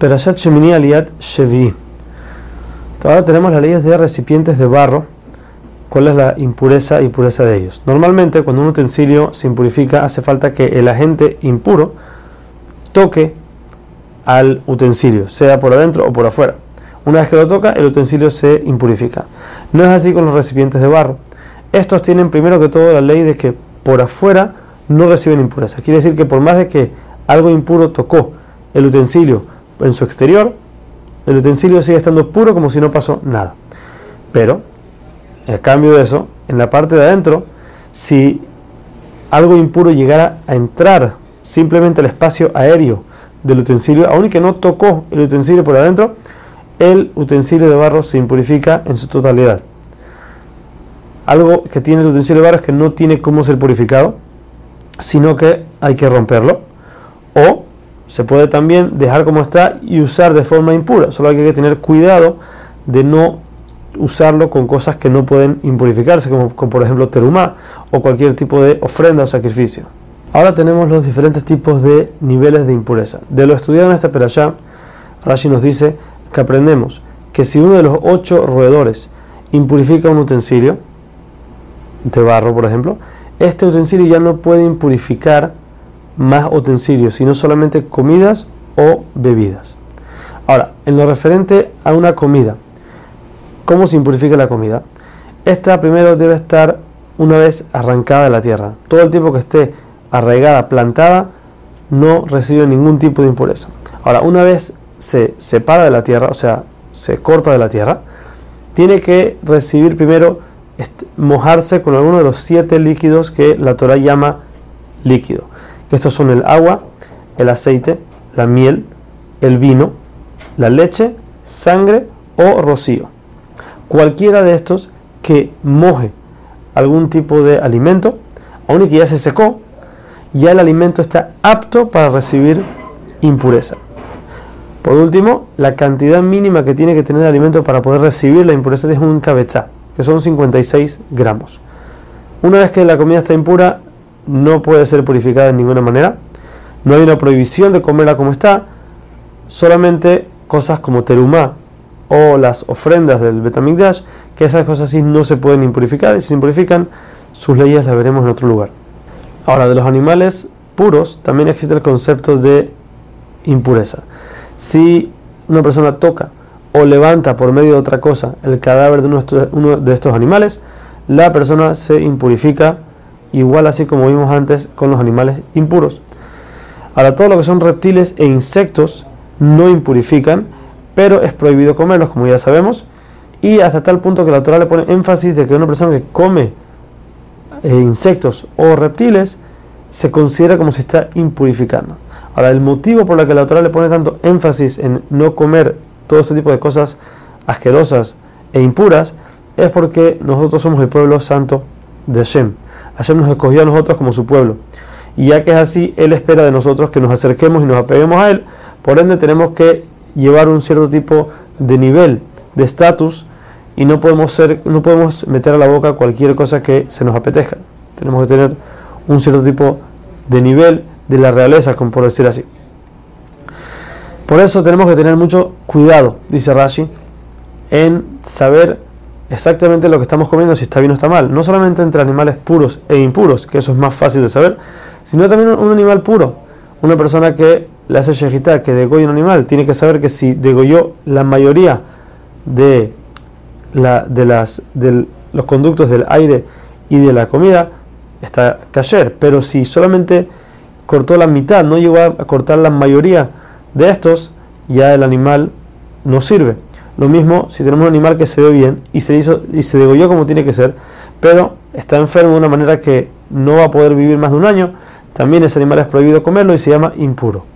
Perashat Shemini Aliat Shevi. Ahora tenemos las leyes de recipientes de barro. ¿Cuál es la impureza y pureza de ellos? Normalmente, cuando un utensilio se impurifica, hace falta que el agente impuro toque al utensilio, sea por adentro o por afuera. Una vez que lo toca, el utensilio se impurifica. No es así con los recipientes de barro. Estos tienen primero que todo la ley de que por afuera no reciben impureza. Quiere decir que por más de que algo impuro tocó el utensilio en su exterior, el utensilio sigue estando puro como si no pasó nada. Pero, a cambio de eso, en la parte de adentro, si algo impuro llegara a entrar simplemente al espacio aéreo del utensilio, aun que no tocó el utensilio por adentro, el utensilio de barro se impurifica en su totalidad. Algo que tiene el utensilio de barro es que no tiene cómo ser purificado, sino que hay que romperlo. Se puede también dejar como está y usar de forma impura. Solo hay que tener cuidado de no usarlo con cosas que no pueden impurificarse, como, por ejemplo terumá o cualquier tipo de ofrenda o sacrificio. Ahora tenemos los diferentes tipos de niveles de impureza. De lo estudiado en esta perashá, Rashi nos dice que aprendemos que si uno de los ocho roedores impurifica un utensilio, de barro por ejemplo, este utensilio ya no puede impurificar más utensilios, sino solamente comidas o bebidas. Ahora, en lo referente a una comida, ¿cómo se impurifica la comida? Esta primero debe estar una vez arrancada de la tierra. Todo el tiempo que esté arraigada, plantada, no recibe ningún tipo de impureza. Ahora, una vez se separa de la tierra, o sea, se corta de la tierra, tiene que recibir primero mojarse con alguno de los siete líquidos que la Torah llama líquido estos son el agua, el aceite, la miel, el vino, la leche, sangre o rocío. Cualquiera de estos que moje algún tipo de alimento, aun y que ya se secó, ya el alimento está apto para recibir impureza. Por último, la cantidad mínima que tiene que tener el alimento para poder recibir la impureza es un cabezá, que son 56 gramos. Una vez que la comida está impura, no puede ser purificada de ninguna manera. No hay una prohibición de comerla como está, solamente cosas como terumá o las ofrendas del Betamigdash, que esas cosas así no se pueden impurificar y si se impurifican, sus leyes las veremos en otro lugar. Ahora, de los animales puros también existe el concepto de impureza. Si una persona toca o levanta por medio de otra cosa el cadáver de uno de estos animales, la persona se impurifica igual así como vimos antes con los animales impuros. Ahora, todo lo que son reptiles e insectos no impurifican, pero es prohibido comerlos, como ya sabemos, y hasta tal punto que la Torah le pone énfasis de que una persona que come eh, insectos o reptiles se considera como si está impurificando. Ahora, el motivo por el que la Torah le pone tanto énfasis en no comer todo este tipo de cosas asquerosas e impuras es porque nosotros somos el pueblo santo de Shem. Hashem nos escogió a nosotros como su pueblo. Y ya que es así, Él espera de nosotros que nos acerquemos y nos apeguemos a Él. Por ende, tenemos que llevar un cierto tipo de nivel, de estatus, y no podemos, ser, no podemos meter a la boca cualquier cosa que se nos apetezca. Tenemos que tener un cierto tipo de nivel de la realeza, como por decir así. Por eso tenemos que tener mucho cuidado, dice Rashi, en saber exactamente lo que estamos comiendo, si está bien o está mal. No solamente entre animales puros e impuros, que eso es más fácil de saber, sino también un animal puro. Una persona que le hace shejitá, que degolla un animal, tiene que saber que si degolló la mayoría de, de, los conductos del aire y de la comida, está kasher. Pero si solamente cortó la mitad, no llegó a cortar la mayoría de estos, ya el animal no sirve. Lo mismo si tenemos un animal que se ve bien y se hizo y se degolló como tiene que ser, pero está enfermo de una manera que no va a poder vivir más de un año, también ese animal es prohibido comerlo y se llama impuro.